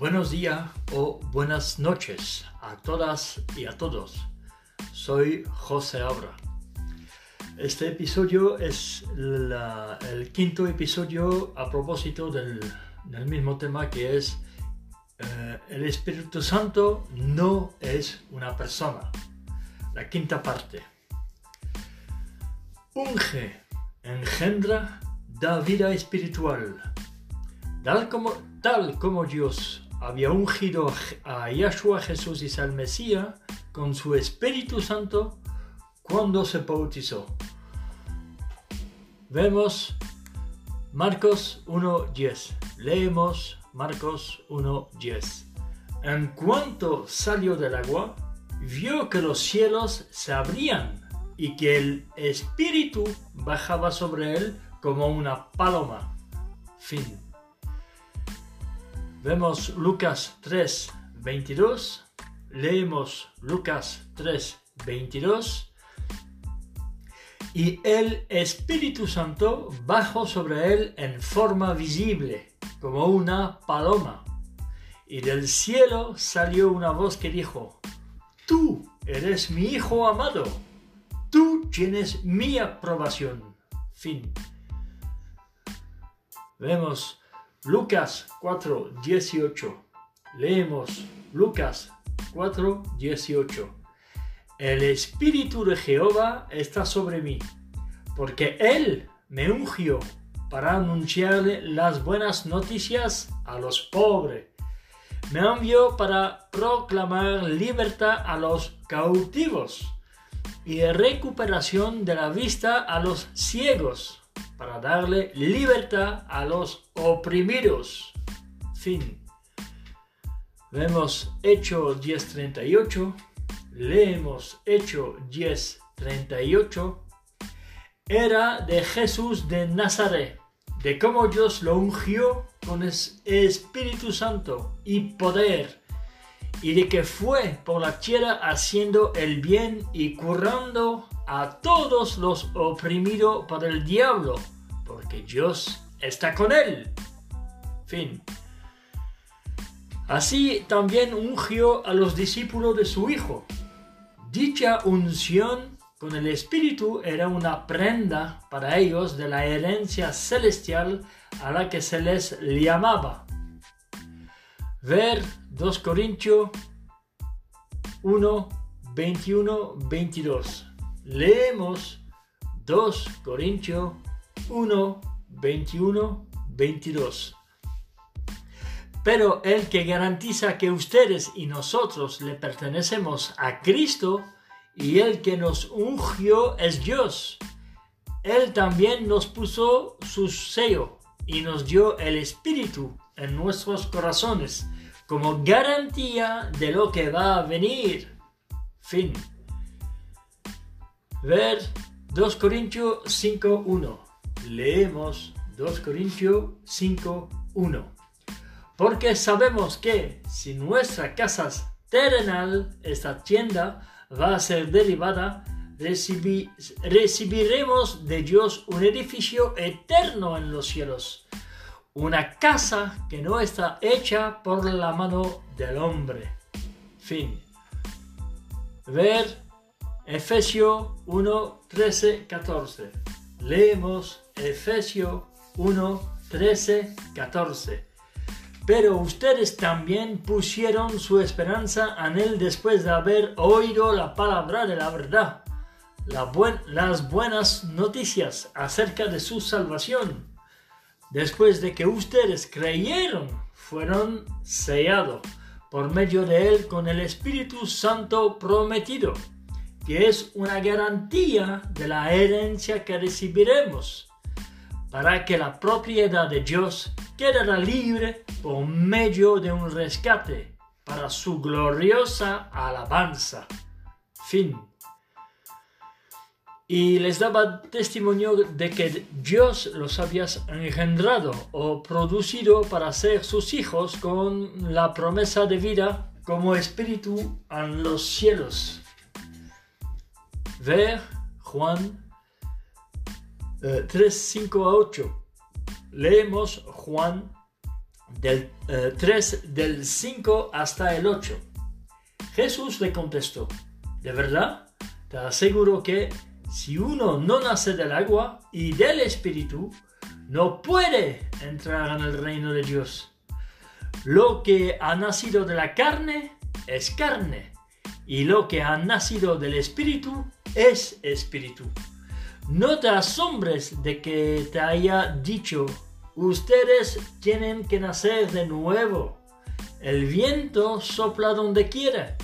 Buenos días o buenas noches a todas y a todos. Soy José Abra. Este episodio es el quinto episodio a propósito del, mismo tema que es eh, el Espíritu Santo no es una persona. La quinta parte. Unge, engendra, da vida espiritual. Tal como, tal como Dios había ungido a Yahshua Jesús y al Mesías con su Espíritu Santo cuando se bautizó. Vemos Marcos 1.10. Leemos Marcos 1.10. En cuanto salió del agua, vio que los cielos se abrían y que el Espíritu bajaba sobre él como una paloma. Fin. Vemos Lucas 3, 22. Leemos Lucas 3, 22. Y el Espíritu Santo bajó sobre él en forma visible, como una paloma. Y del cielo salió una voz que dijo, Tú eres mi Hijo amado, tú tienes mi aprobación. Fin. Vemos Lucas 4, 18. Leemos Lucas 4, 18. El Espíritu de Jehová está sobre mí, porque Él me ungió para anunciarle las buenas noticias a los pobres. Me envió para proclamar libertad a los cautivos y recuperación de la vista a los ciegos para darle libertad a los oprimidos. Fin. Vemos Hecho 10.38, leemos Hecho 10.38, era de Jesús de Nazaret, de cómo Dios lo ungió con Espíritu Santo y poder, y de que fue por la tierra haciendo el bien y curando a todos los oprimidos por el diablo, porque Dios está con él. Fin. Así también ungió a los discípulos de su Hijo. Dicha unción con el Espíritu era una prenda para ellos de la herencia celestial a la que se les llamaba. Ver 2 Corintios 1, 21, 22. Leemos 2 Corintios 1, 21, 22. Pero el que garantiza que ustedes y nosotros le pertenecemos a Cristo y el que nos ungió es Dios. Él también nos puso su sello y nos dio el Espíritu en nuestros corazones como garantía de lo que va a venir. Fin. Ver 2 Corintios 5.1. Leemos 2 Corintios 5.1. Porque sabemos que si nuestra casa terrenal, esta tienda, va a ser derivada, recibiremos de Dios un edificio eterno en los cielos, una casa que no está hecha por la mano del hombre. Fin. Ver Efesio 1, 13, 14. Leemos Efesio 1, 13, 14. Pero ustedes también pusieron su esperanza en Él después de haber oído la palabra de la verdad, las buenas noticias acerca de su salvación. Después de que ustedes creyeron, fueron sellados por medio de Él con el Espíritu Santo prometido que es una garantía de la herencia que recibiremos, para que la propiedad de Dios quede libre por medio de un rescate para su gloriosa alabanza. Fin. Y les daba testimonio de que Dios los había engendrado o producido para ser sus hijos con la promesa de vida como espíritu en los cielos ver Juan 3, eh, 5 a 8. Leemos Juan del 3 eh, del 5 hasta el 8. Jesús le contestó, de verdad, te aseguro que si uno no nace del agua y del espíritu, no puede entrar en el reino de Dios. Lo que ha nacido de la carne es carne, y lo que ha nacido del espíritu es espíritu. No te asombres de que te haya dicho, ustedes tienen que nacer de nuevo. El viento sopla donde quiera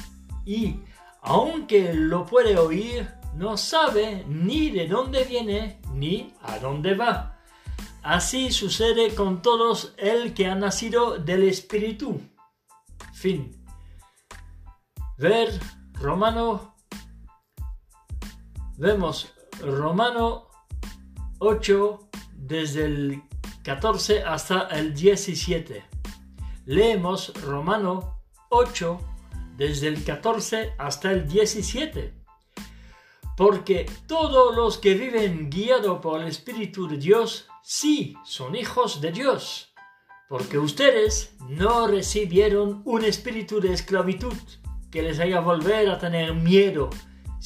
y, aunque lo puede oír, no sabe ni de dónde viene ni a dónde va. Así sucede con todos el que ha nacido del Espíritu. Fin. Ver Romano. Vemos Romano 8 desde el 14 hasta el 17. Leemos Romano 8 desde el 14 hasta el 17. Porque todos los que viven guiados por el Espíritu de Dios, sí son hijos de Dios. Porque ustedes no recibieron un espíritu de esclavitud que les haga volver a tener miedo,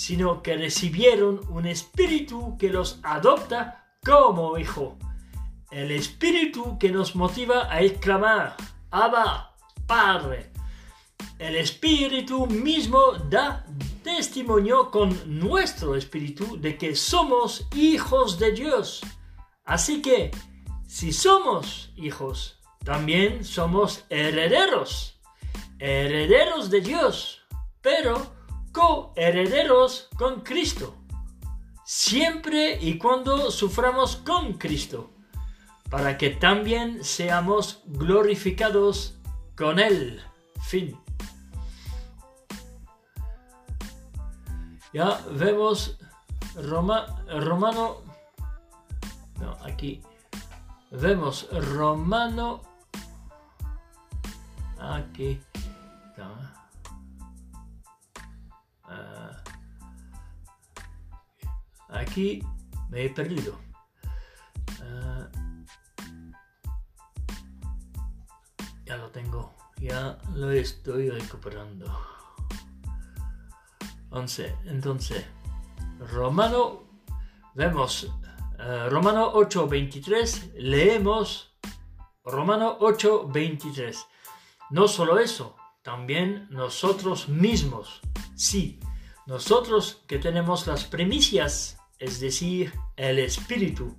sino que recibieron un espíritu que los adopta como hijo. El espíritu que nos motiva a exclamar, Abba, Padre. El espíritu mismo da testimonio con nuestro espíritu de que somos hijos de Dios. Así que, si somos hijos, también somos herederos, herederos de Dios, pero coherederos con Cristo, siempre y cuando suframos con Cristo, para que también seamos glorificados con Él. Fin. Ya vemos Roma, Romano, no, aquí vemos Romano, aquí, Aquí me he perdido. Ah, ya lo tengo. Ya lo estoy recuperando. 11. Entonces, Romano, vemos uh, Romano 8:23, leemos Romano 8:23. No solo eso, también nosotros mismos. Sí, nosotros que tenemos las primicias es decir, el Espíritu.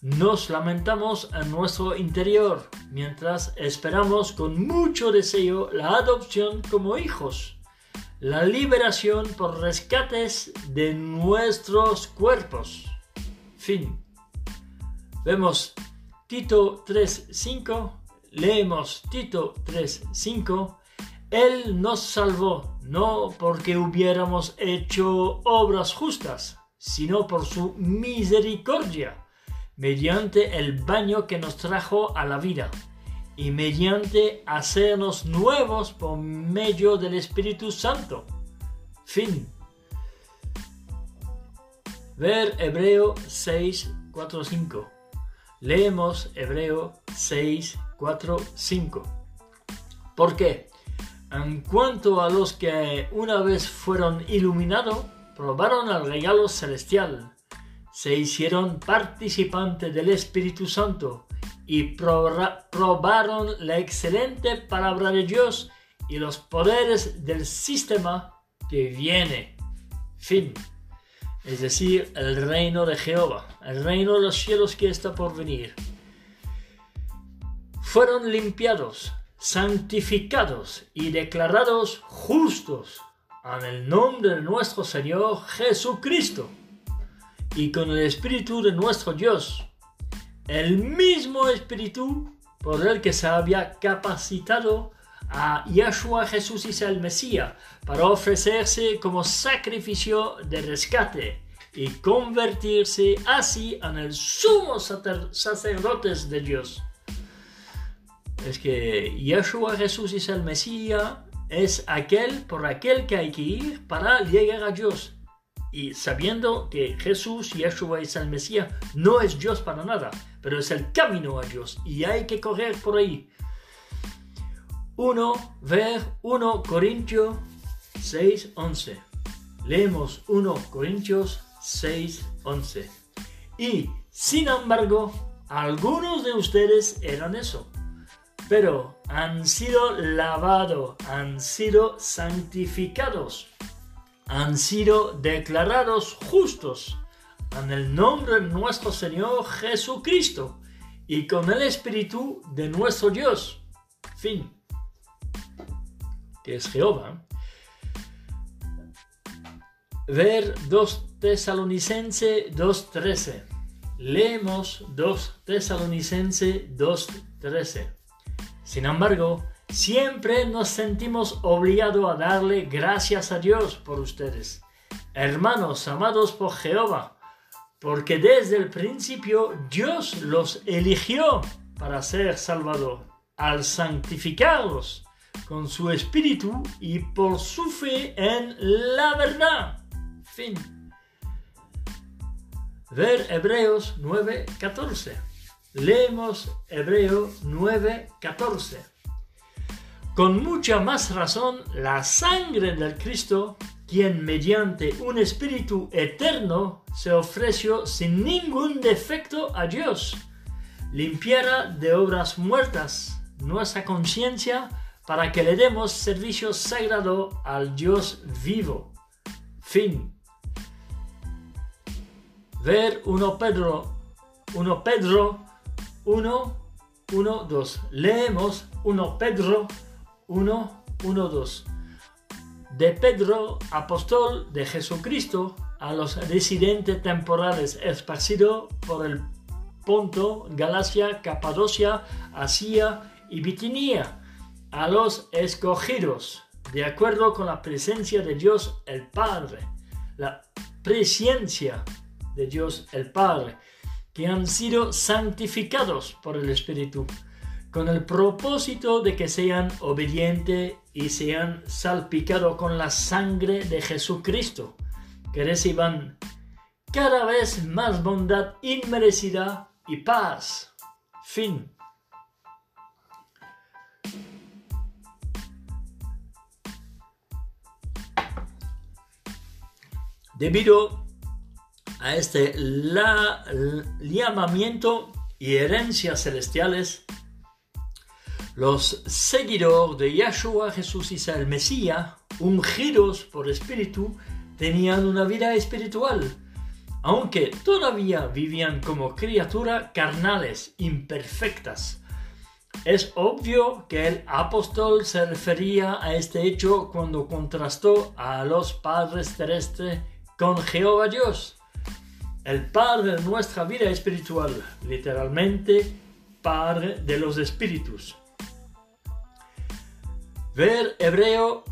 Nos lamentamos en nuestro interior mientras esperamos con mucho deseo la adopción como hijos, la liberación por rescates de nuestros cuerpos. Fin. Vemos Tito 3.5, leemos Tito 3.5, Él nos salvó no porque hubiéramos hecho obras justas, sino por su misericordia, mediante el baño que nos trajo a la vida, y mediante hacernos nuevos por medio del Espíritu Santo. Fin. Ver Hebreo 6, 4, 5. Leemos Hebreo 6, 4, 5. ¿Por qué? En cuanto a los que una vez fueron iluminados, probaron el regalo celestial, se hicieron participantes del Espíritu Santo y probaron la excelente palabra de Dios y los poderes del sistema que viene. Fin. Es decir, el reino de Jehová, el reino de los cielos que está por venir. Fueron limpiados, santificados y declarados justos en el nombre de nuestro Señor Jesucristo y con el Espíritu de nuestro Dios, el mismo Espíritu por el que se había capacitado a Yahshua Jesús y el Mesías para ofrecerse como sacrificio de rescate y convertirse así en el sumo sacerdote de Dios. Es que Yahshua Jesús y el Mesías es aquel por aquel que hay que ir para llegar a Dios. Y sabiendo que Jesús, Yeshua es el Mesías, no es Dios para nada, pero es el camino a Dios y hay que correr por ahí. 1, ver 1 Corintios 6, 11. Leemos 1 Corintios 6, 11. Y, sin embargo, algunos de ustedes eran eso, pero han sido lavados, han sido santificados, han sido declarados justos en el nombre de nuestro Señor Jesucristo y con el Espíritu de nuestro Dios. Fin. Que es Jehová. Ver 2 Tesalonicense 2.13. Leemos 2 Tesalonicense 2.13. Sin embargo, siempre nos sentimos obligados a darle gracias a Dios por ustedes, hermanos amados por Jehová, porque desde el principio Dios los eligió para ser salvador, al santificarlos con su espíritu y por su fe en la verdad. Fin. Ver Hebreos 9:14. Leemos Hebreo 9:14. Con mucha más razón, la sangre del Cristo quien mediante un espíritu eterno se ofreció sin ningún defecto a Dios, limpiara de obras muertas nuestra conciencia para que le demos servicio sagrado al Dios vivo. Fin. Ver 1 Pedro 1 Pedro 1 1 2. Leemos. 1 Pedro. 1 1 2 de Pedro, apóstol de Jesucristo, a los residentes temporales esparcidos por el Ponto, Galacia, Capadocia, Asia y Bitinia, a los escogidos, de acuerdo con la presencia de Dios el Padre, la presencia de Dios el Padre, que han sido santificados por el Espíritu con el propósito de que sean obedientes y sean salpicados con la sangre de Jesucristo, que reciban cada vez más bondad inmerecida y paz. Fin. Debido a este llamamiento y herencias celestiales, los seguidores de Yahshua Jesús y el Mesías, ungidos por Espíritu, tenían una vida espiritual, aunque todavía vivían como criaturas carnales, imperfectas. Es obvio que el apóstol se refería a este hecho cuando contrastó a los padres terrestres con Jehová Dios, el Padre de nuestra vida espiritual, literalmente Padre de los Espíritus. Ver Hebreo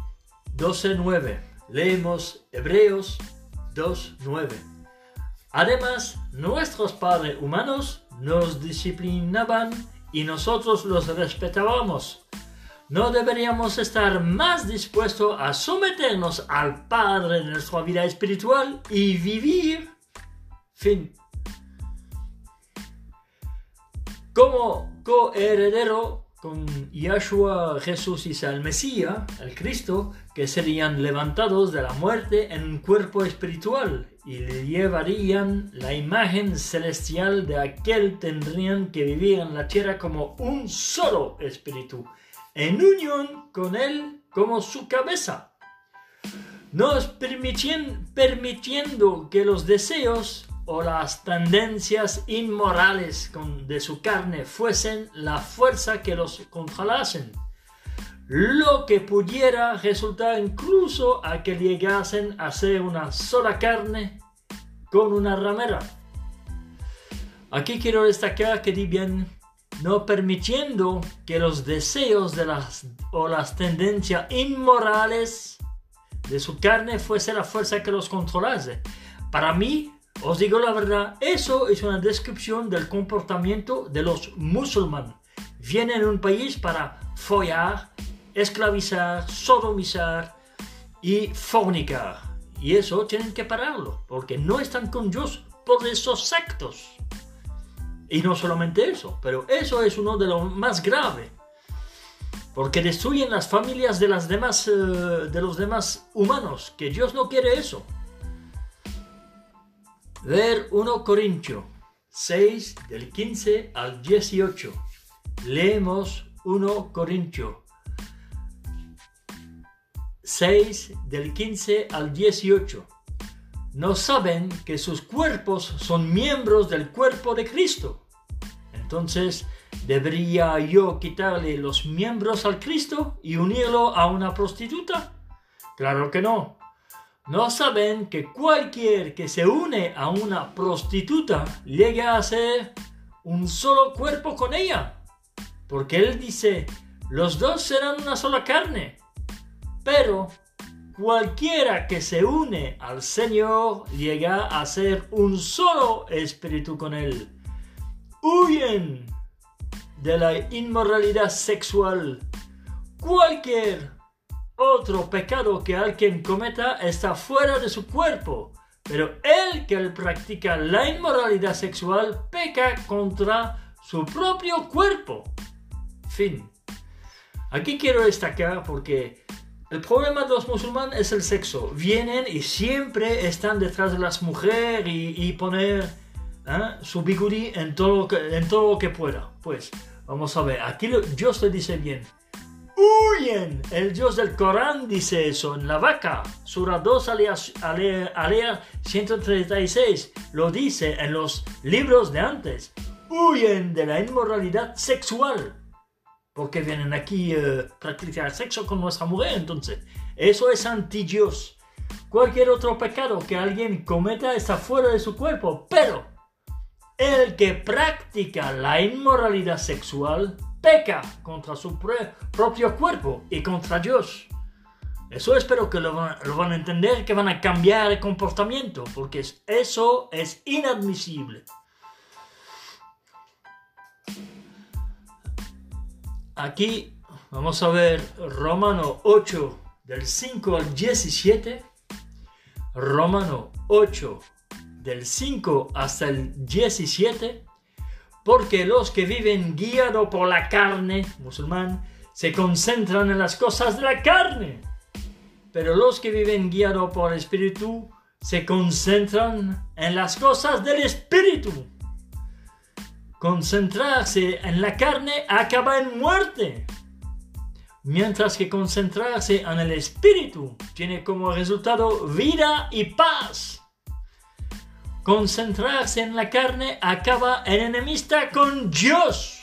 12.9. Leemos Hebreos 2.9. Además, nuestros padres humanos nos disciplinaban y nosotros los respetábamos. ¿No deberíamos estar más dispuestos a someternos al Padre de nuestra vida espiritual y vivir? Fin. Como coheredero con Yahshua Jesús y el Mesías, el Cristo, que serían levantados de la muerte en un cuerpo espiritual y le llevarían la imagen celestial de aquel tendrían que vivir en la tierra como un solo espíritu, en unión con él como su cabeza. Nos permitiendo que los deseos o las tendencias inmorales de su carne fuesen la fuerza que los controlasen, lo que pudiera resultar incluso a que llegasen a ser una sola carne con una ramera. Aquí quiero destacar que di bien, no permitiendo que los deseos de las, o las tendencias inmorales de su carne fuese la fuerza que los controlase. Para mí, os digo la verdad, eso es una descripción del comportamiento de los musulmanes. Vienen a un país para follar, esclavizar, sodomizar y fornicar. Y eso tienen que pararlo, porque no están con Dios por esos actos. Y no solamente eso, pero eso es uno de los más graves. porque destruyen las familias de, las demás, eh, de los demás humanos, que Dios no quiere eso. Ver 1 Corintio 6 del 15 al 18. Leemos 1 Corintio 6 del 15 al 18. No saben que sus cuerpos son miembros del cuerpo de Cristo. Entonces, ¿debería yo quitarle los miembros al Cristo y unirlo a una prostituta? Claro que no. No saben que cualquier que se une a una prostituta llega a ser un solo cuerpo con ella. Porque él dice, los dos serán una sola carne. Pero cualquiera que se une al Señor llega a ser un solo espíritu con él. Huyen de la inmoralidad sexual. Cualquier otro pecado que alguien cometa está fuera de su cuerpo, pero el que practica la inmoralidad sexual peca contra su propio cuerpo. Fin. Aquí quiero destacar porque el problema de los musulmanes es el sexo. Vienen y siempre están detrás de las mujeres y, poner ¿eh? su bigudi en todo, en todo lo que pueda. Pues vamos a ver, aquí Dios le dice bien. ¡Huyen! El Dios del Corán dice eso en la vaca. Sura 2, alea 136. Lo dice en los libros de antes. Huyen de la inmoralidad sexual porque vienen aquí eh, practicar sexo con nuestra mujer. Entonces, eso es anti Dios. Cualquier otro pecado que alguien cometa está fuera de su cuerpo, pero el que practica la inmoralidad sexual peca contra su propio cuerpo y contra Dios. Eso espero que lo van, a entender, que van a cambiar el comportamiento, porque eso es inadmisible. Aquí vamos a ver Romano 8 del 5 al 17. Romano 8 del 5 hasta el 17. Porque los que viven guiados por la carne, musulmán, se concentran en las cosas de la carne. Pero los que viven guiados por el Espíritu se concentran en las cosas del Espíritu. Concentrarse en la carne acaba en muerte, mientras que concentrarse en el espíritu tiene como resultado vida y paz. Concentrarse en la carne acaba en enemista con Dios,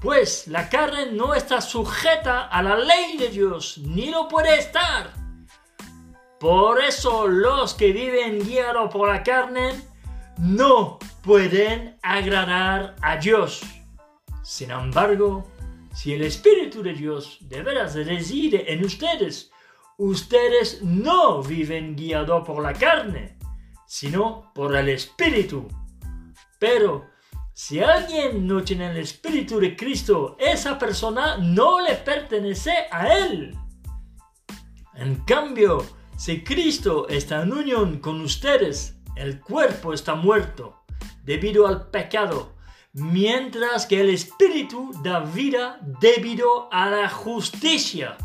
pues la carne no está sujeta a la ley de Dios, ni lo puede estar. Por eso los que viven guiados por la carne no pueden agradar a Dios. Sin embargo, si el Espíritu de Dios de veras reside en ustedes, ustedes no viven guiados por la carne, sino por el Espíritu. Pero si alguien no tiene el Espíritu de Cristo, esa persona no le pertenece a Él. En cambio, si Cristo está en unión con ustedes, el cuerpo está muerto debido al pecado, mientras que el Espíritu da vida debido a la justicia.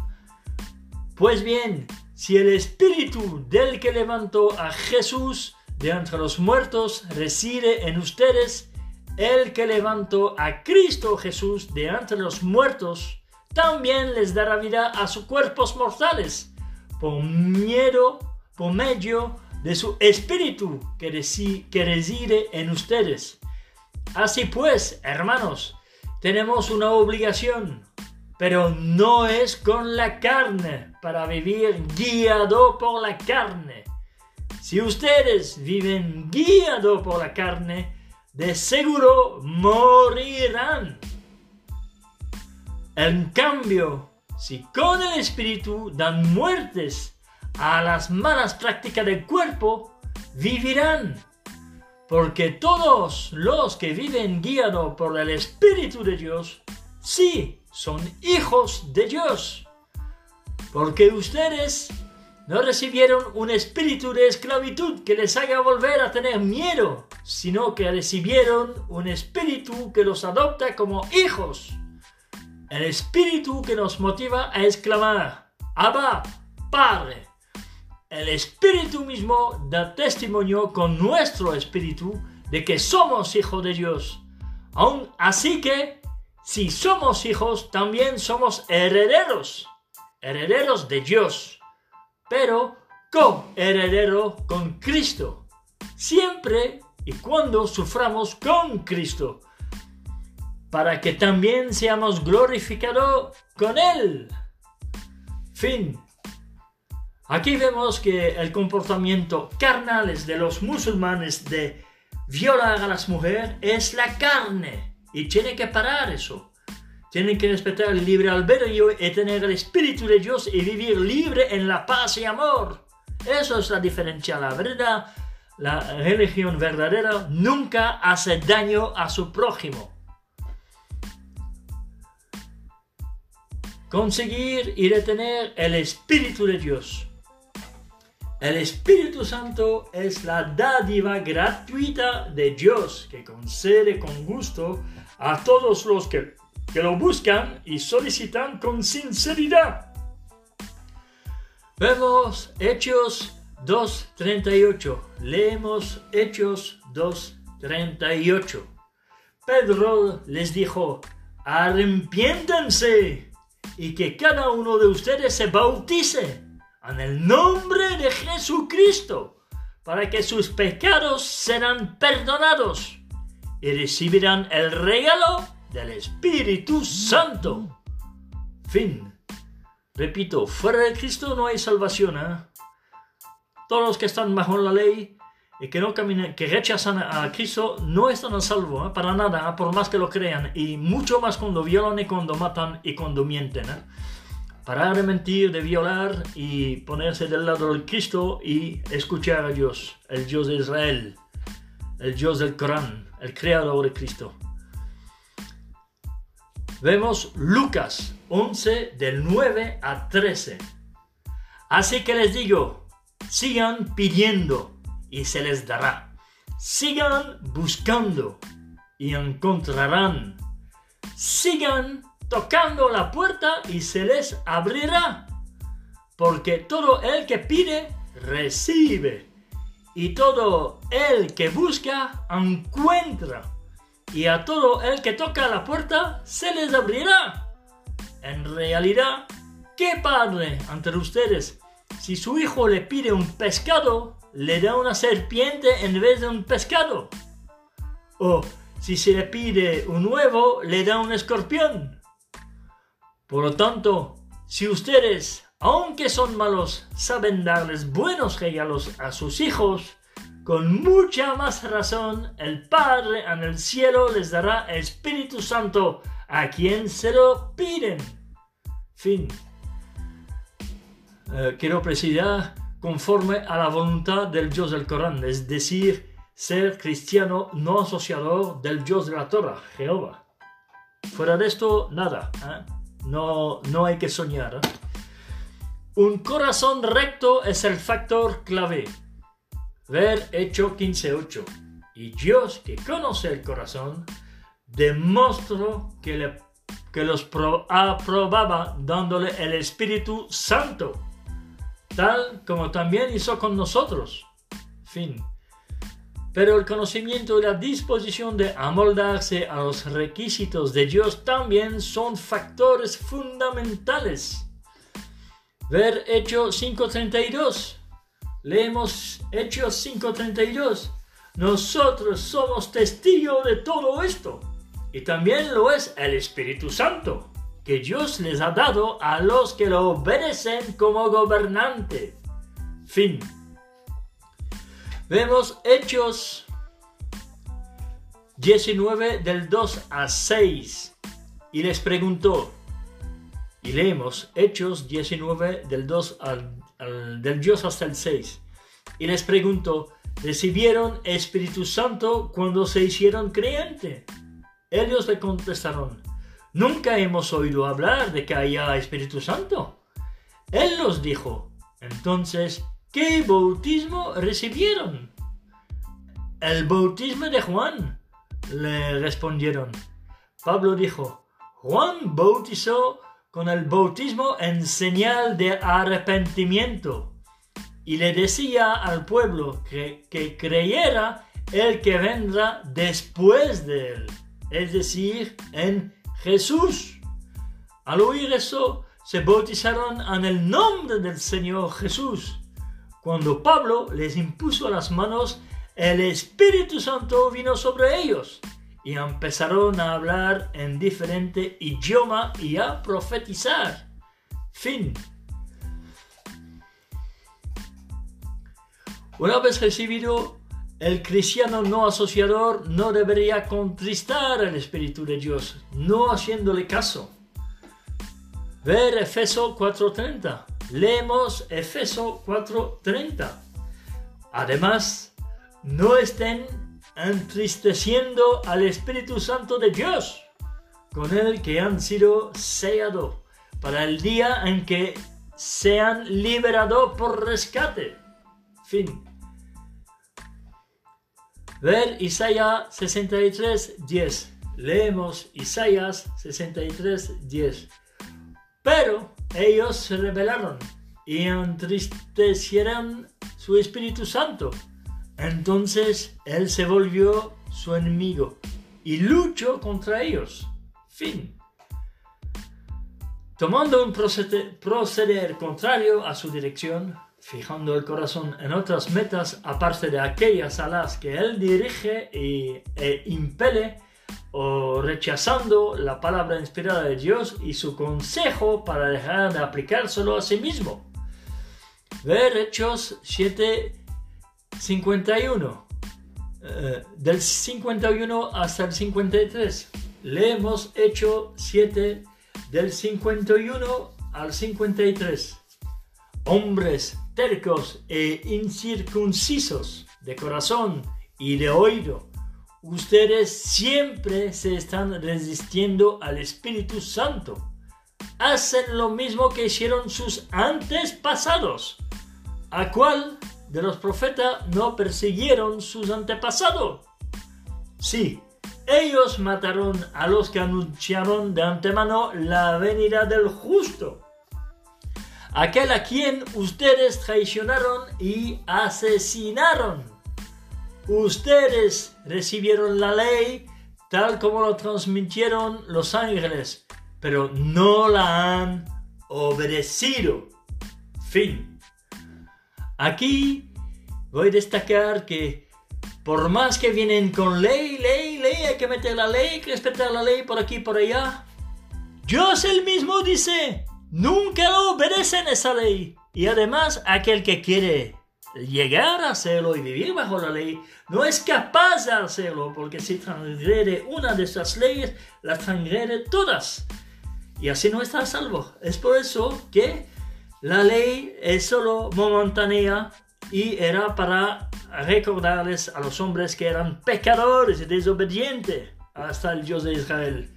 Pues bien, si el Espíritu del que levantó a Jesús de entre los muertos reside en ustedes, el que levantó a Cristo Jesús de entre los muertos, también les dará vida a sus cuerpos mortales, por miedo, por medio de su espíritu que, reside en ustedes. Así pues, hermanos, tenemos una obligación, pero no es con la carne, para vivir guiado por la carne. Si ustedes viven guiado por la carne, de seguro morirán. En cambio, si con el Espíritu dan muertes a las malas prácticas del cuerpo, vivirán. Porque todos los que viven guiados por el Espíritu de Dios, sí, son hijos de Dios. Porque ustedes no recibieron un espíritu de esclavitud que les haga volver a tener miedo, sino que recibieron un espíritu que los adopta como hijos. el espíritu que nos motiva a exclamar, Abba, Padre. El espíritu mismo da testimonio con nuestro espíritu de que somos hijos de Dios. Aún así que, si somos hijos, también somos herederos, herederos de Dios, pero co-heredero con Cristo, siempre y cuando suframos con Cristo, para que también seamos glorificados con Él. Fin. Aquí vemos que el comportamiento carnal de los musulmanes de violar a las mujeres es la carne y tiene que parar eso. Tienen que respetar el libre albedrío y tener el Espíritu de Dios y vivir libre en la paz y amor. Eso es la diferencia. La verdad, la religión verdadera nunca hace daño a su prójimo. Conseguir y retener el Espíritu de Dios. El Espíritu Santo es la dádiva gratuita de Dios que concede con gusto a todos los que, lo buscan y solicitan con sinceridad. Vemos Hechos 2.38. Leemos Hechos 2.38. Pedro les dijo, arrepiéntense y que cada uno de ustedes se bautice en el nombre de Jesucristo, para que sus pecados serán perdonados y recibirán el regalo del Espíritu Santo. Fin. Repito, fuera de Cristo no hay salvación. ¿eh? Todos los que están bajo la ley y que no caminan, que rechazan a Cristo, no están a salvo, ¿eh? para nada, ¿eh? por más que lo crean, y mucho más cuando violan y cuando matan y cuando mienten. Parar de mentir, de violar y ponerse del lado del Cristo y escuchar a Dios, el Dios de Israel, el Dios del Corán, el creador de Cristo. Vemos Lucas 11 del 9 a 13. Así que les digo, sigan pidiendo y se les dará. Sigan buscando y encontrarán. Sigan tocando la puerta y se les abrirá. Porque todo el que pide, recibe. Y todo el que busca, encuentra. Y a todo el que toca la puerta, se les abrirá. En realidad, ¿qué padre entre ustedes, si su hijo le pide un pescado, le da una serpiente en vez de un pescado? O si se le pide un huevo, le da un escorpión. Por lo tanto, si ustedes, aunque son malos, saben darles buenos regalos a sus hijos, con mucha más razón el Padre en el cielo les dará Espíritu Santo a quien se lo piden. Fin. Eh, quiero precisar conforme a la voluntad del Dios del Corán, es decir, ser cristiano no asociador del Dios de la Torah, Jehová. Fuera de esto, nada. ¿eh? No, no hay que soñar. Un corazón recto es el factor clave. Ver Hecho 15.8. Y Dios, que conoce el corazón, demostró que, le, que los aprobaba dándole el Espíritu Santo, tal como también hizo con nosotros. Fin pero el conocimiento y la disposición de amoldarse a los requisitos de Dios también son factores fundamentales. Ver Hechos 5.32. Leemos Hechos 5.32. Nosotros somos testigos de todo esto. Y también lo es el Espíritu Santo, que Dios les ha dado a los que lo obedecen como gobernante. Fin. Vemos Hechos 19 del 2 a 6 y les preguntó, y leemos Hechos 19 del 2 al, del Dios hasta el 6, y les preguntó, ¿recibieron Espíritu Santo cuando se hicieron creyentes? Ellos le contestaron, nunca hemos oído hablar de que haya Espíritu Santo. Él los dijo, entonces, ¿Qué bautismo recibieron? El bautismo de Juan, le respondieron. Pablo dijo, Juan bautizó con el bautismo en señal de arrepentimiento y le decía al pueblo que, que creyera el que vendrá después de él, es decir, en Jesús. Al oír eso, se bautizaron en el nombre del Señor Jesús. Cuando Pablo les impuso las manos, el Espíritu Santo vino sobre ellos y empezaron a hablar en diferente idioma y a profetizar. Fin. Una vez recibido, el cristiano no asociador no debería contristar el Espíritu de Dios, no haciéndole caso. Ver Efeso 4.30. Leemos Efeso 4.30. Además, no estén entristeciendo al Espíritu Santo de Dios, con el que han sido sellados para el día en que sean liberados por rescate. Fin. Ver Isaías 63, 10. Leemos Isaías 63, 10. Pero ellos se rebelaron y entristecieron su Espíritu Santo. Entonces él se volvió su enemigo y luchó contra ellos. Fin. Tomando un proceder, contrario a su dirección, fijando el corazón en otras metas aparte de aquellas a las que él dirige y, e impele, o rechazando la palabra inspirada de Dios y su consejo para dejar de aplicárselo a sí mismo. Ver Hechos 7, 51. Eh, del 51 hasta el 53. Leemos Hecho 7 del 51 al 53. Hombres tercos e incircuncisos de corazón y de oído ustedes siempre se están resistiendo al Espíritu Santo. Hacen lo mismo que hicieron sus antepasados. ¿A cuál de los profetas no persiguieron sus antepasados? Sí, ellos mataron a los que anunciaron de antemano la venida del justo. Aquel a quien ustedes traicionaron y asesinaron. Ustedes recibieron la ley tal como lo transmitieron los ángeles, pero no la han obedecido. Fin. Aquí voy a destacar que por más que vienen con ley, ley, ley, hay que meter la ley, hay que respetar la ley por aquí, por allá. Dios el mismo dice, nunca obedecen esa ley. Y además, aquel que quiere llegar a hacerlo y vivir bajo la ley, no es capaz de hacerlo, porque si transgrede una de esas leyes, las transgrede todas. Y así no está a salvo. Es por eso que la ley es solo momentánea y era para recordarles a los hombres que eran pecadores y desobedientes hasta el Dios de Israel.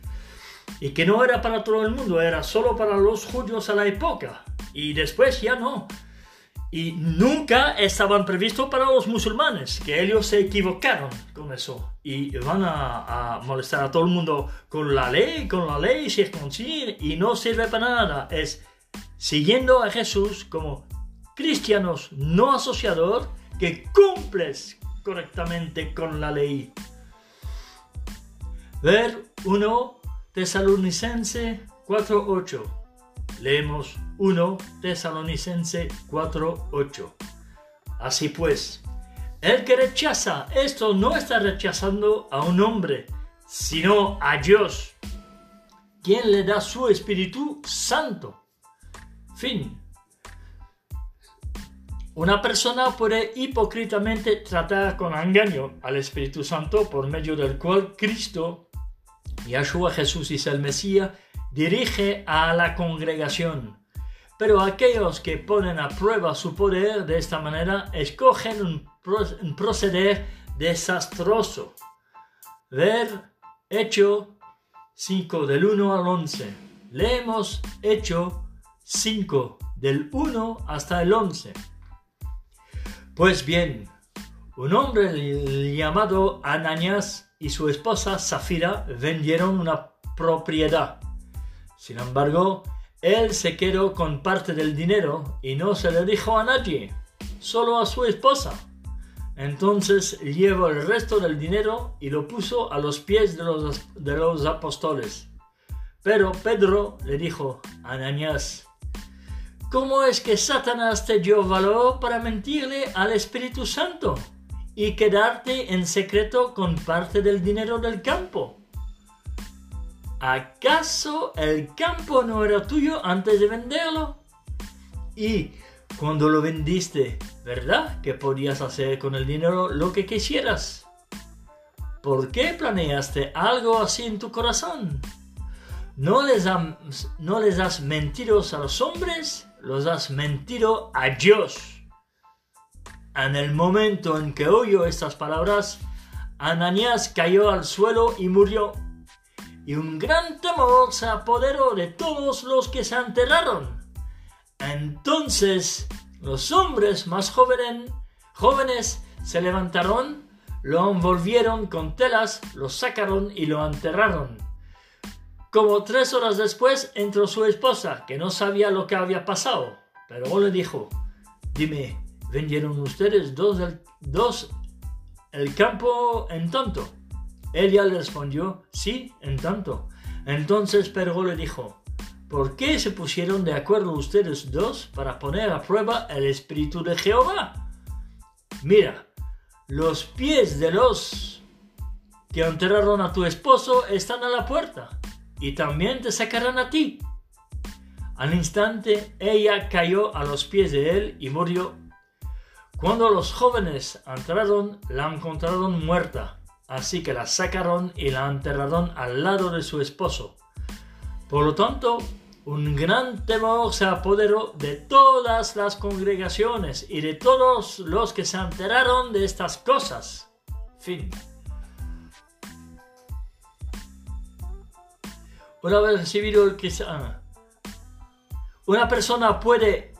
Y que no era para todo el mundo, era solo para los judíos a la época. Y después ya no y nunca estaban previstos para los musulmanes, que ellos se equivocaron con eso y van a, molestar a todo el mundo con la ley, con la ley, circuncir y no sirve para nada. Es siguiendo a Jesús como cristianos no asociados que cumples correctamente con la ley. Ver 1 Tesalonicense 4.8 Leemos 1 Tesalonicense 4:8. Así pues, el que rechaza esto no está rechazando a un hombre, sino a Dios, quien le da su Espíritu Santo. Fin. Una persona puede hipócritamente tratar con engaño al Espíritu Santo por medio del cual Cristo, Yahshua Jesús y el Mesías, dirige a la congregación. Pero aquellos que ponen a prueba su poder de esta manera escogen un, proceder desastroso. Ver Hecho 5 del 1 al 11. Leemos Hecho 5 del 1 hasta el 11. Pues bien, un hombre llamado Ananias y su esposa Zafira vendieron una propiedad Sin embargo, él se quedó con parte del dinero y no se le dijo a nadie, solo a su esposa. Entonces llevó el resto del dinero y lo puso a los pies de los, de los apóstoles. Pero Pedro le dijo, Ananías, ¿cómo es que Satanás te dio valor para mentirle al Espíritu Santo y quedarte en secreto con parte del dinero del campo? ¿Acaso el campo no era tuyo antes de venderlo? Y cuando lo vendiste, ¿verdad? Que podías hacer con el dinero lo que quisieras. ¿Por qué planeaste algo así en tu corazón? ¿No les, ¿No les has mentido a los hombres? Los has mentido a Dios. En el momento en que oyó estas palabras, Ananías cayó al suelo y murió y un gran temor se apoderó de todos los que se enterraron. Entonces los hombres más jóvenes, se levantaron, lo envolvieron con telas, lo sacaron y lo enterraron. Como tres horas después entró su esposa, que no sabía lo que había pasado, pero le dijo, dime, ¿vendieron ustedes dos, dos el campo en tanto? Ella le respondió, sí, en tanto. Entonces Pedro le dijo, ¿por qué se pusieron de acuerdo ustedes dos para poner a prueba el Espíritu de Jehová? Mira, los pies de los que enterraron a tu esposo están a la puerta y también te sacarán a ti. Al instante ella cayó a los pies de él y murió. Cuando los jóvenes entraron, la encontraron muerta Así que la sacaron y la enterraron al lado de su esposo. Por lo tanto, un gran temor se apoderó de todas las congregaciones y de todos los que se enteraron de estas cosas. Fin. Una vez recibido el cristiano, una persona puede...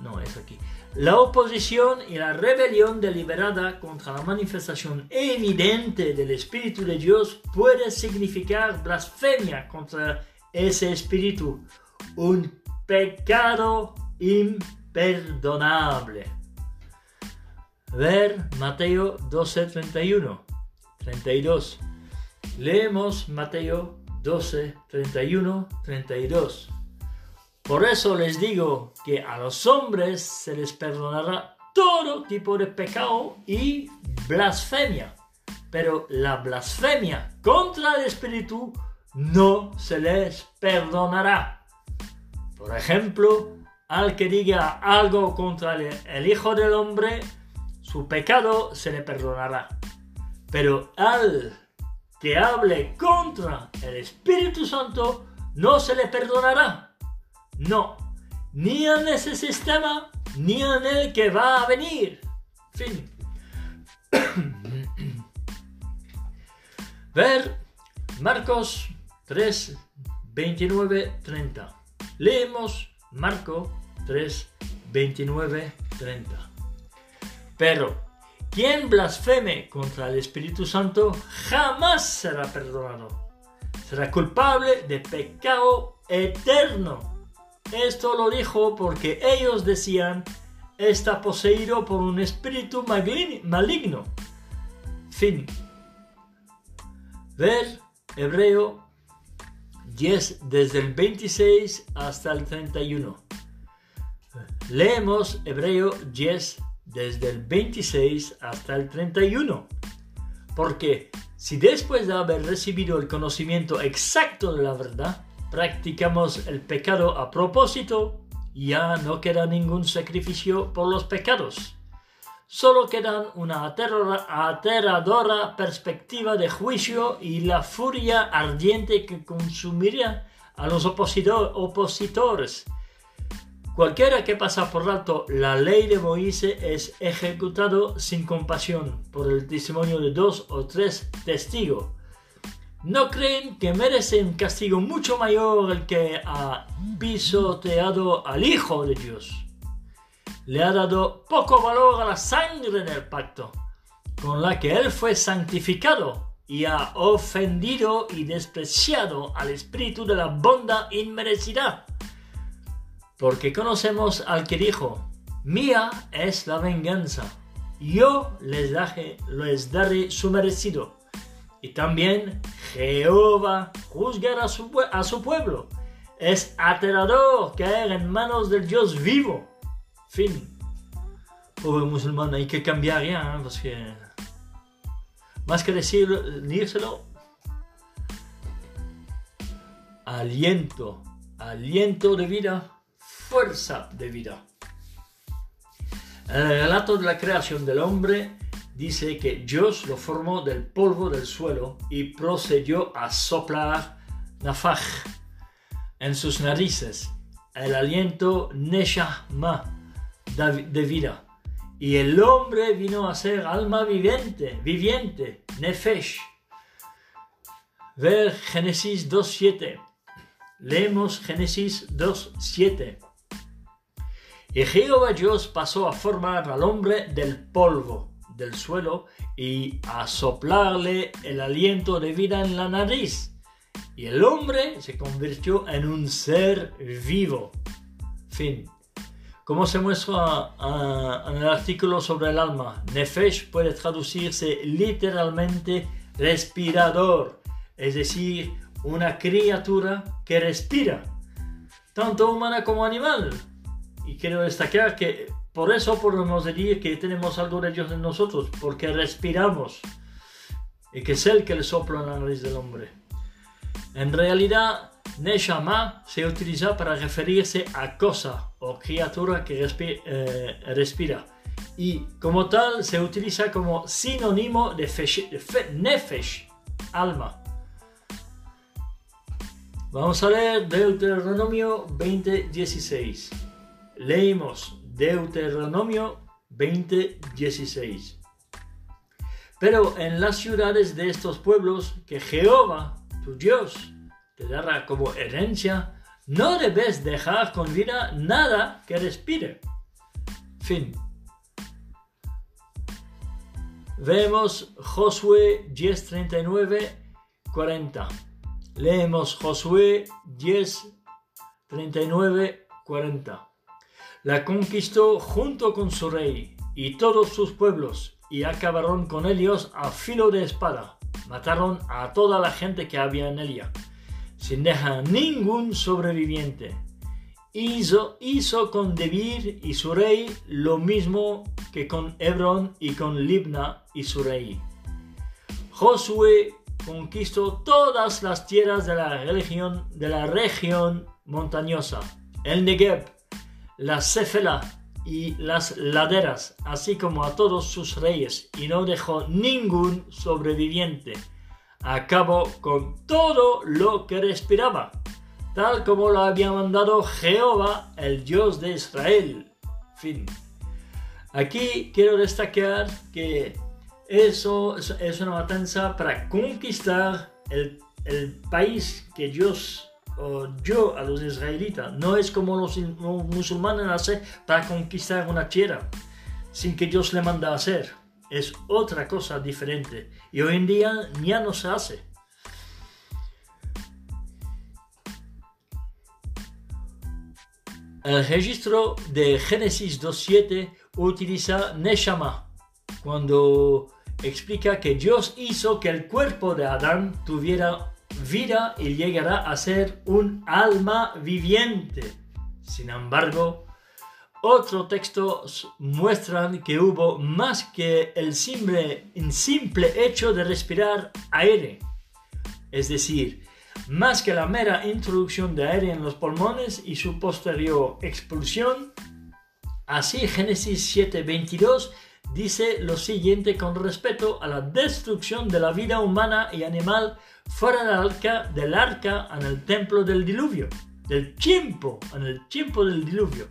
No, es aquí. La oposición y la rebelión deliberada contra la manifestación evidente del Espíritu de Dios puede significar blasfemia contra ese Espíritu, un pecado imperdonable. Ver Mateo 12, 31, 32. Leemos Mateo 12, 31, 32. Por eso les digo que a los hombres se les perdonará todo tipo de pecado y blasfemia, pero la blasfemia contra el Espíritu no se les perdonará. Por ejemplo, al que diga algo contra el Hijo del Hombre, su pecado se le perdonará. Pero al que hable contra el Espíritu Santo, no se le perdonará no, ni en ese sistema, ni en el que va a venir. Fin. Ver Marcos 3, 29, 30. Leemos Marco 3, 29, 30. Pero quien blasfeme contra el Espíritu Santo jamás será perdonado. Será culpable de pecado eterno. Esto lo dijo porque ellos decían, está poseído por un espíritu maligno. Fin. Ver Hebreo 10 desde el 26 hasta el 31. Leemos Hebreo 10 desde el 26 hasta el 31. Porque si después de haber recibido el conocimiento exacto de la verdad, practicamos el pecado a propósito, ya no queda ningún sacrificio por los pecados. Solo quedan una aterradora perspectiva de juicio y la furia ardiente que consumiría a los opositores. Cualquiera que pasa por alto la ley de Moisés es ejecutado sin compasión por el testimonio de dos o tres testigos ¿No creen que merece un castigo mucho mayor el que ha pisoteado al Hijo de Dios? Le ha dado poco valor a la sangre del pacto, con la que Él fue santificado y ha ofendido y despreciado al espíritu de la bondad inmerecida. Porque conocemos al que dijo, mía es la venganza, yo les, les daré su merecido. Y también Jehová juzgará a su, a su pueblo. Es aterrador caer en manos del Dios vivo. Fin. Pobre musulmán, hay que cambiar ya, ¿eh? porque más que decir, dírselo, aliento, aliento de vida, fuerza de vida. El relato de la creación del hombre dice que Dios lo formó del polvo del suelo y procedió a soplar nafaj en sus narices, el aliento neshama de vida y el hombre vino a ser alma viviente, viviente, nefesh. Ver Génesis 2.7. Leemos Génesis 2.7. Y Jehová Dios pasó a formar al hombre del polvo del suelo y a soplarle el aliento de vida en la nariz. Y el hombre se convirtió en un ser vivo. Fin. Como se muestra en el artículo sobre el alma, Nefesh puede traducirse literalmente respirador, es decir, una criatura que respira, tanto humana como animal. Y quiero destacar que por eso podemos decir que tenemos algo de Dios en nosotros, porque respiramos y que es Él que le sopla en la nariz del hombre. En realidad, Neshama se utiliza para referirse a cosa o criatura que eh, respira. Y como tal se utiliza como sinónimo de, nefesh, alma. Vamos a leer Deuteronomio 20:16. Leímos Deuteronomio 20:16. Pero en las ciudades de estos pueblos que Jehová, tu Dios, te dará como herencia, no debes dejar con vida nada que respire. Fin. Vemos Josué 10, 39, 40. Leemos Josué 10, 39, 40. La conquistó junto con su rey y todos sus pueblos y acabaron con ellos a filo de espada. Mataron a toda la gente que había en ella sin dejar ningún sobreviviente. Hizo, hizo con Debir y su rey lo mismo que con Hebrón y con Libna y su rey. Josué conquistó todas las tierras de la, región, de la región montañosa, el Negev, la Cefela y las laderas, así como a todos sus reyes, y no dejó ningún sobreviviente acabó con todo lo que respiraba, tal como lo había mandado Jehová, el Dios de Israel. Fin. Aquí quiero destacar que eso es una matanza para conquistar el, país que Dios dio a los israelitas. No es como los, musulmanes hacen para conquistar una tierra sin que Dios le manda hacer es otra cosa diferente y hoy en día ya no se hace. El registro de Génesis 2.7 utiliza Neshama cuando explica que Dios hizo que el cuerpo de Adán tuviera vida y llegara a ser un alma viviente. Sin embargo, otros textos muestran que hubo más que el simple, simple hecho de respirar aire, es decir, más que la mera introducción de aire en los pulmones y su posterior expulsión. Así Génesis 7:22 dice lo siguiente con respecto a la destrucción de la vida humana y animal fuera del arca, del arca en el templo del diluvio, del tiempo, en el tiempo del diluvio.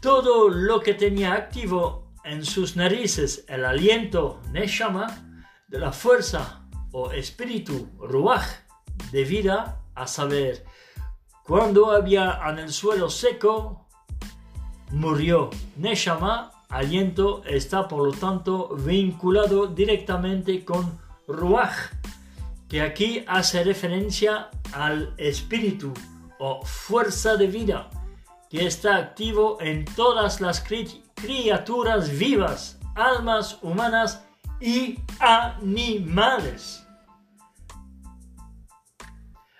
Todo lo que tenía activo en sus narices el aliento Neshama de la fuerza o espíritu Ruach de vida, a saber, cuando había en el suelo seco, murió. Neshama, aliento, está por lo tanto vinculado directamente con ruach, que aquí hace referencia al espíritu o fuerza de vida que está activo en todas las criaturas vivas, almas humanas y animales.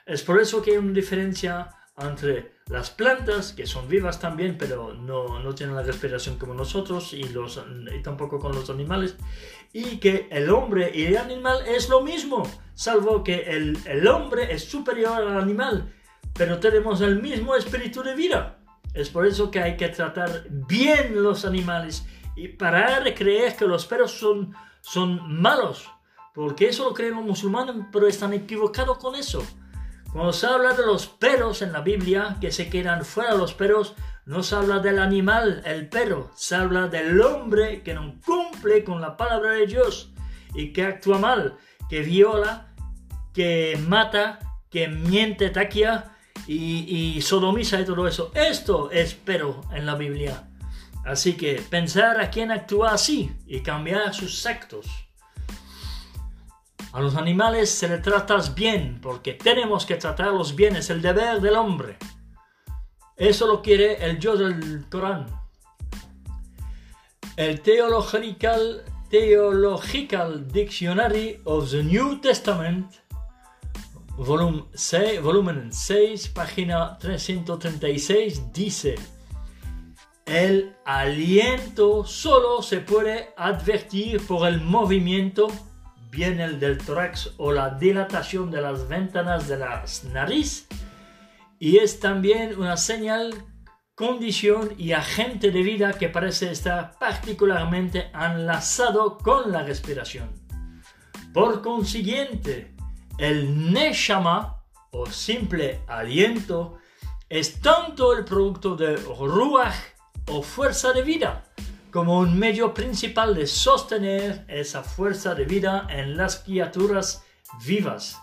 Es por eso que hay una diferencia entre las plantas, que son vivas también, pero no, no tienen la respiración como nosotros y, los, y tampoco con los animales, y que el hombre y el animal es lo mismo, salvo que el, el hombre es superior al animal, pero tenemos el mismo espíritu de vida. Es por eso que hay que tratar bien los animales y parar de creer que los perros son, son malos, porque eso lo creen los musulmanes, pero están equivocados con eso. Cuando se habla de los perros en la Biblia, que se quedan fuera los perros, no se habla del animal, el perro, se habla del hombre que no cumple con la palabra de Dios y que actúa mal, que viola, que mata, que miente, taquia y, sodomiza y todo eso. Esto es perro en la Biblia. Así que pensar a quién actúa así y cambiar sus sectos. A los animales se les tratas bien, porque tenemos que tratarlos bien, es el deber del hombre. Eso lo quiere el Dios del Corán. El Theological, Dictionary of the New Testament, volumen 6, volumen 6, página 336, dice, el aliento solo se puede advertir por el movimiento bien el del tórax o la dilatación de las ventanas de la nariz y es también una señal, condición y agente de vida que parece estar particularmente enlazado con la respiración. Por consiguiente, el neshama o simple aliento es tanto el producto de ruach o fuerza de vida como un medio principal de sostener esa fuerza de vida en las criaturas vivas.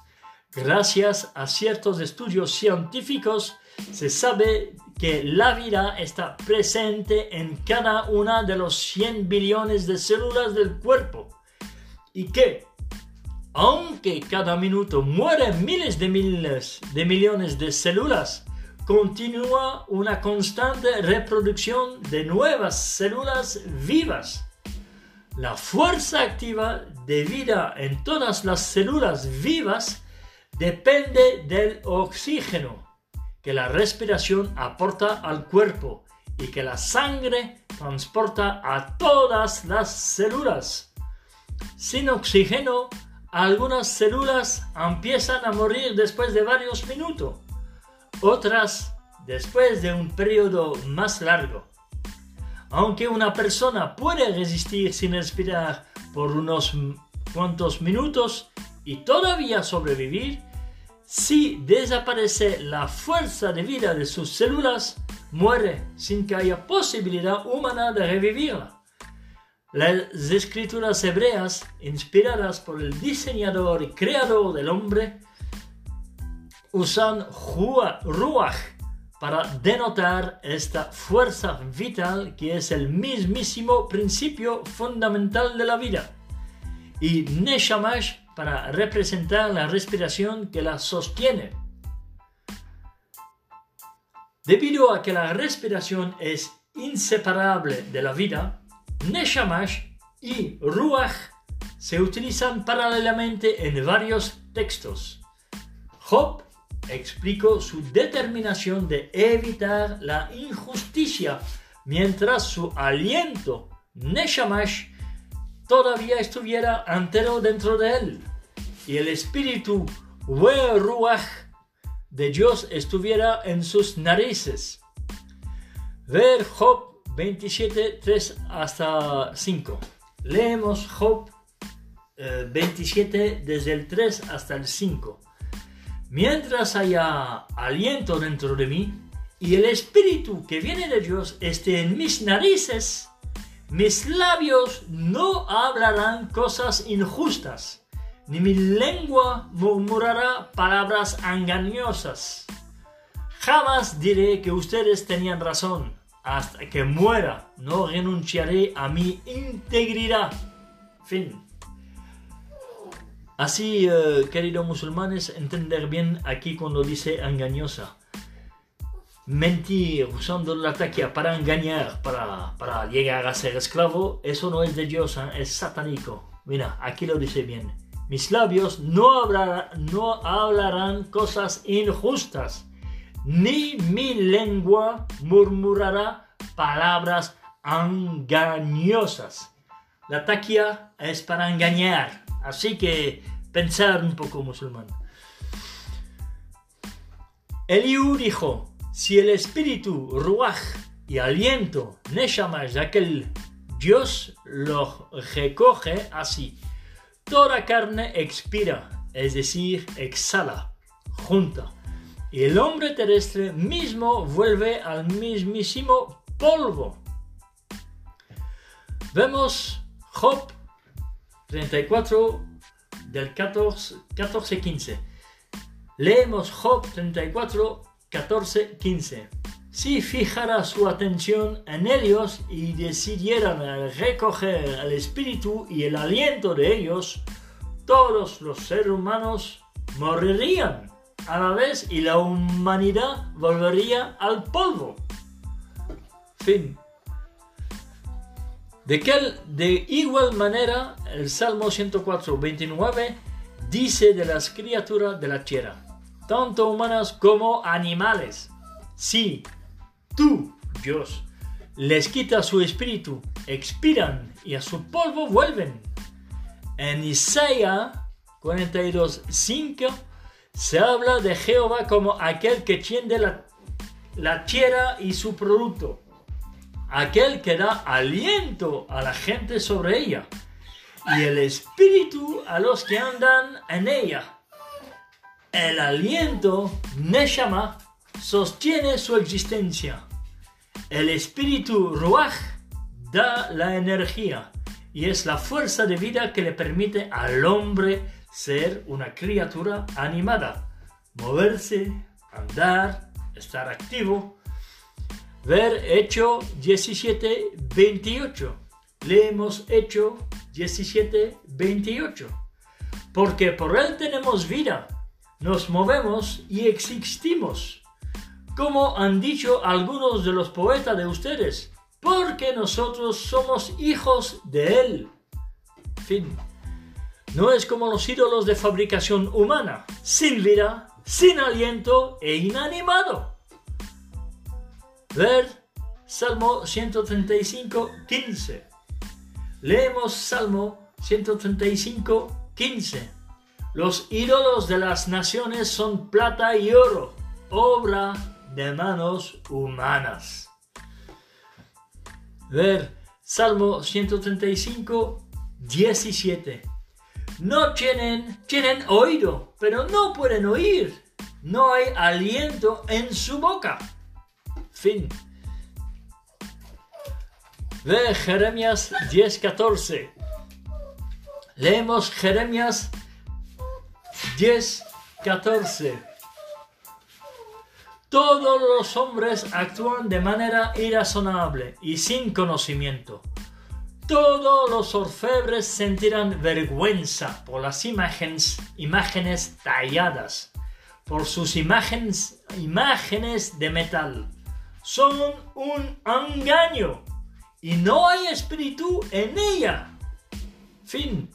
Gracias a ciertos estudios científicos se sabe que la vida está presente en cada una de los 100 billones de células del cuerpo y que, aunque cada minuto mueren miles de miles de millones de células, continúa una constante reproducción de nuevas células vivas. La fuerza activa de vida en todas las células vivas depende del oxígeno que la respiración aporta al cuerpo y que la sangre transporta a todas las células. Sin oxígeno, algunas células empiezan a morir después de varios minutos otras después de un periodo más largo. Aunque una persona puede resistir sin respirar por unos cuantos minutos y todavía sobrevivir, si desaparece la fuerza de vida de sus células, muere sin que haya posibilidad humana de revivirla. Las escrituras hebreas, inspiradas por el diseñador y creador del hombre, usan ruach para denotar esta fuerza vital que es el mismísimo principio fundamental de la vida y neshamash para representar la respiración que la sostiene. Debido a que la respiración es inseparable de la vida, neshamash y ruach se utilizan paralelamente en varios textos. Job explicó su determinación de evitar la injusticia mientras su aliento, Neshamash, todavía estuviera entero dentro de él y el espíritu Ruach de Dios estuviera en sus narices. Ver Job 27, 3 hasta 5. Leemos Job 27 eh, desde el 3 hasta el 5 mientras haya aliento dentro de mí y el espíritu que viene de Dios esté en mis narices, mis labios no hablarán cosas injustas, ni mi lengua murmurará palabras engañosas. Jamás diré que ustedes tenían razón. Hasta que muera, no renunciaré a mi integridad. Fin. Así, eh, queridos musulmanes, entender bien aquí cuando dice engañosa. Mentir usando la taquia para engañar, para, para llegar a ser esclavo, eso no es de Dios, ¿eh? es satánico. Mira, aquí lo dice bien. Mis labios no, no hablarán cosas injustas, ni mi lengua murmurará palabras engañosas. La taquia es para engañar, así que pensar un poco musulmán. Eliú dijo, si el espíritu, ruach y aliento, neshama, ya que el Dios lo recoge así, toda carne expira, es decir, exhala, junta, y el hombre terrestre mismo vuelve al mismísimo polvo. Vemos Job 34 del 14, 14 15. Leemos Job 34, 14, 15. Si fijara su atención en ellos y decidieran recoger el espíritu y el aliento de ellos, todos los seres humanos morirían a la vez y la humanidad volvería al polvo. Fin. De, de igual manera, el Salmo 104, 29 dice de las criaturas de la tierra, tanto humanas como animales. Si tú, Dios, les quitas su espíritu, expiran y a su polvo vuelven. En Isaías 42, 5 se habla de Jehová como aquel que tiende la, la tierra y su producto aquel que da aliento a la gente sobre ella y el espíritu a los que andan en ella. El aliento, Neshama, sostiene su existencia. El espíritu Ruach da la energía y es la fuerza de vida que le permite al hombre ser una criatura animada, moverse, andar, estar activo, Ver Hecho 17, 28. Leemos Hecho 17, 28. Porque por Él tenemos vida, nos movemos y existimos. Como han dicho algunos de los poetas de ustedes, porque nosotros somos hijos de Él. Fin. No es como los ídolos de fabricación humana, sin vida, sin aliento e inanimado. Ver Salmo 135, 15. Leemos Salmo 135, 15. Los ídolos de las naciones son plata y oro, obra de manos humanas. Ver Salmo 135, 17. No tienen, tienen oído, pero no pueden oír. No hay aliento en su boca. Fin. Ve Jeremías 10:14. Leemos Jeremías 10:14. Todos los hombres actúan de manera irrazonable y sin conocimiento. Todos los orfebres sentirán vergüenza por las imágenes, imágenes talladas, por sus imágenes, imágenes de metal son un engaño y no hay espíritu en ella. Fin.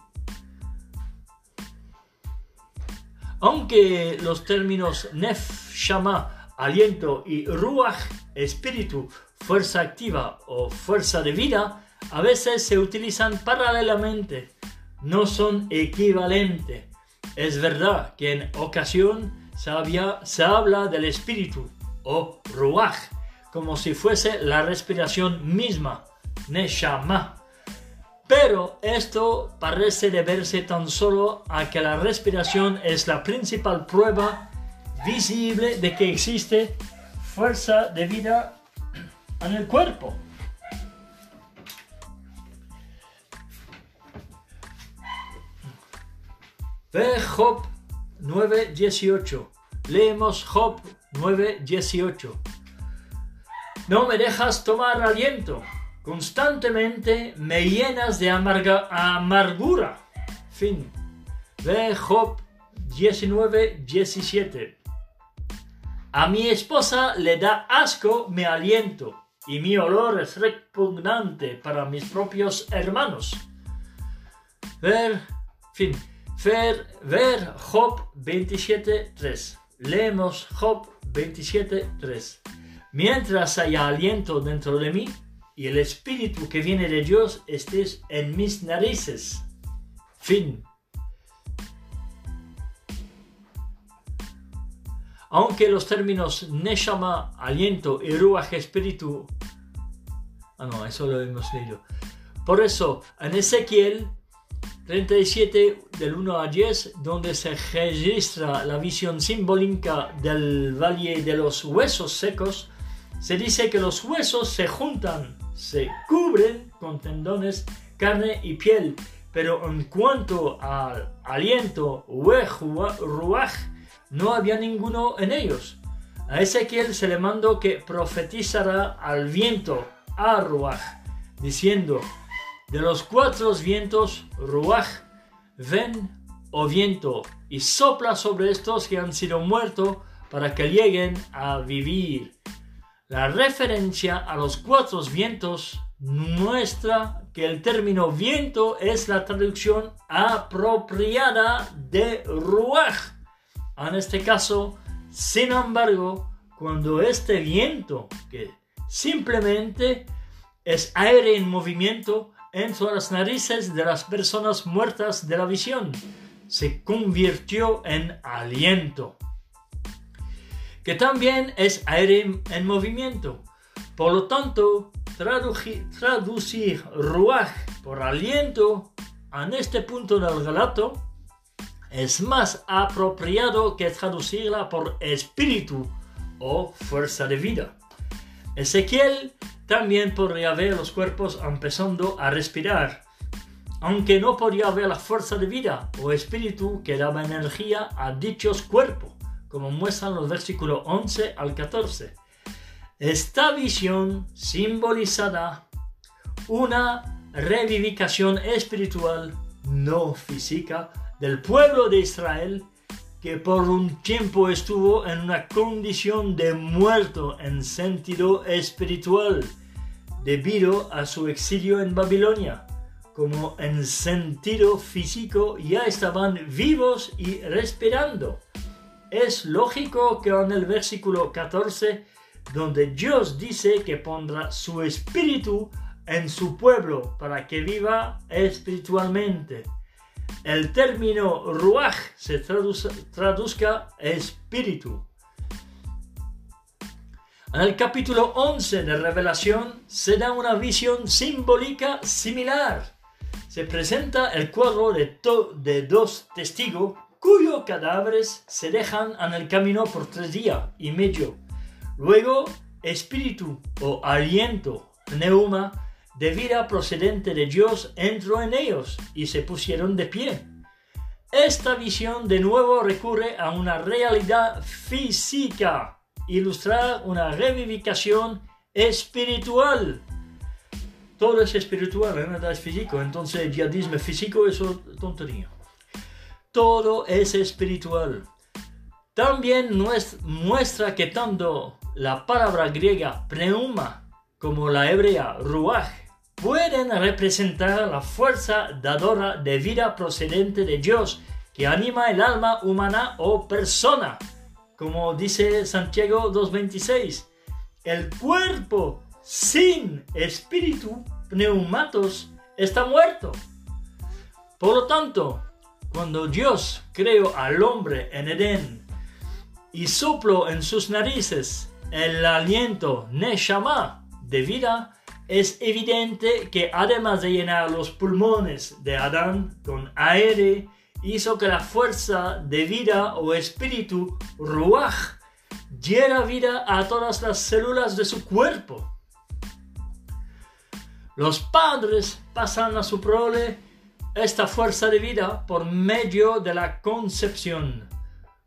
Aunque los términos nef, shama, aliento y ruach, espíritu, fuerza activa o fuerza de vida, a veces se utilizan paralelamente, no son equivalentes. Es verdad que en ocasión se, se habla del espíritu o ruach, como si fuese la respiración misma, Neshama. Pero esto parece deberse tan solo a que la respiración es la principal prueba visible de que existe fuerza de vida en el cuerpo. Ve Job 9.18. Leemos Job 9.18. No me dejas tomar aliento. Constantemente me llenas de amarga, amargura. Fin. Ve Job 19, 17. A mi esposa le da asco mi aliento y mi olor es repugnante para mis propios hermanos. Ver, fin, ver, ver Job 27, 3. Leemos Job 27, 3. Mientras haya aliento dentro de mí y el espíritu que viene de Dios estés en mis narices. Fin. Aunque los términos Neshama, aliento y Ruach, espíritu. Ah, no, eso lo hemos leído. Por eso, en Ezequiel 37, del 1 a 10, donde se registra la visión simbólica del valle de los huesos secos, se dice que los huesos se juntan, se cubren con tendones, carne y piel, pero en cuanto al aliento, ruach, no había ninguno en ellos. A Ezequiel se le mandó que profetizara al viento, a Ruach, diciendo, de los cuatro vientos, Ruach, ven, o viento, y sopla sobre estos que han sido muertos para que lleguen a vivir. La referencia a los cuatro vientos muestra que el término viento es la traducción apropiada de Ruach en este caso, sin embargo, cuando este viento, que simplemente es aire en movimiento, entre las narices de las personas muertas de la visión, se convirtió en aliento, que también es aire en movimiento. Por lo tanto, traducir ruach por aliento en este punto del relato es más apropiado que traducirla por espíritu o fuerza de vida. Ezequiel también podría ver los cuerpos empezando a respirar, aunque no podía ver la fuerza de vida o espíritu que daba energía a dichos cuerpos, como muestran los versículos 11 al 14. Esta visión simbolizada una revivificación espiritual no física del pueblo de Israel que por un tiempo estuvo en una condición de muerto en sentido espiritual debido a su exilio en Babilonia, como en sentido físico ya estaban vivos y respirando. Es lógico que en el versículo 14, donde Dios dice que pondrá su espíritu en su pueblo para que viva espiritualmente, el término ruach se traduzca espíritu. En el capítulo 11 de Revelación se da una visión simbólica similar. Se presenta el cuadro de, de dos testigos cuyos cadáveres se dejan en el camino por tres días y medio. Luego, espíritu o aliento, neuma, de vida procedente de Dios entró en ellos y se pusieron de pie. Esta visión de nuevo recurre a una realidad física, ilustrar una revivificación espiritual. Todo es espiritual, nada es físico, entonces el yihadismo físico es tontería. Todo es espiritual. También muestra que tanto la palabra griega pneuma como la hebrea ruach pueden representar la fuerza dadora de vida procedente de Dios que anima el alma humana o persona. Como dice Santiago 2.26, el cuerpo sin espíritu, pneumatos, está muerto. Por lo tanto, cuando Dios creó al hombre en Edén y sopló en sus narices el aliento Neshama de vida, es evidente que además de llenar los pulmones de Adán con aire, hizo que la fuerza de vida o espíritu, Ruach, diera vida a todas las células de su cuerpo. Los padres pasan a su prole esta fuerza de vida por medio de la concepción.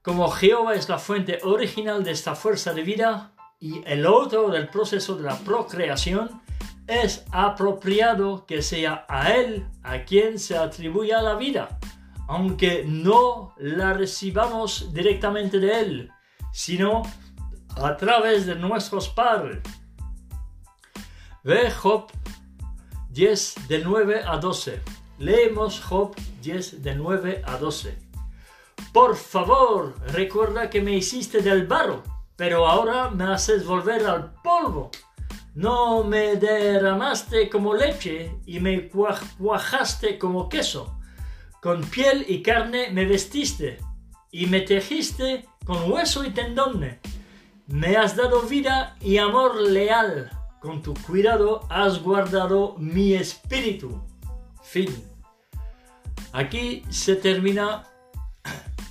Como Jehová es la fuente original de esta fuerza de vida y el otro del proceso de la procreación, es apropiado que sea a Él a quien se atribuya la vida, aunque no la recibamos directamente de Él, sino a través de nuestros padres. Ve Job 10 de 9 a 12. Leemos Job 10 de 9 a 12. Por favor, recuerda que me hiciste del barro, pero ahora me haces volver al polvo. No me derramaste como leche y me cuajaste como queso. Con piel y carne me vestiste y me tejiste con hueso y tendón. Me has dado vida y amor leal. Con tu cuidado has guardado mi espíritu. Fin. Aquí se termina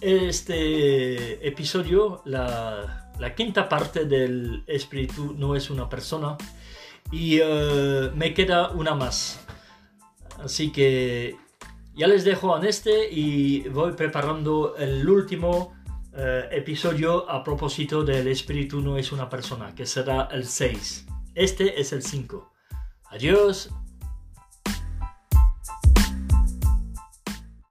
este episodio, la, quinta parte del espíritu no es una persona. Y eh, me queda una más. Así que ya les dejo en este y voy preparando el último eh, episodio a propósito del espíritu no es una persona, que será el 6. Este es el 5. Adiós.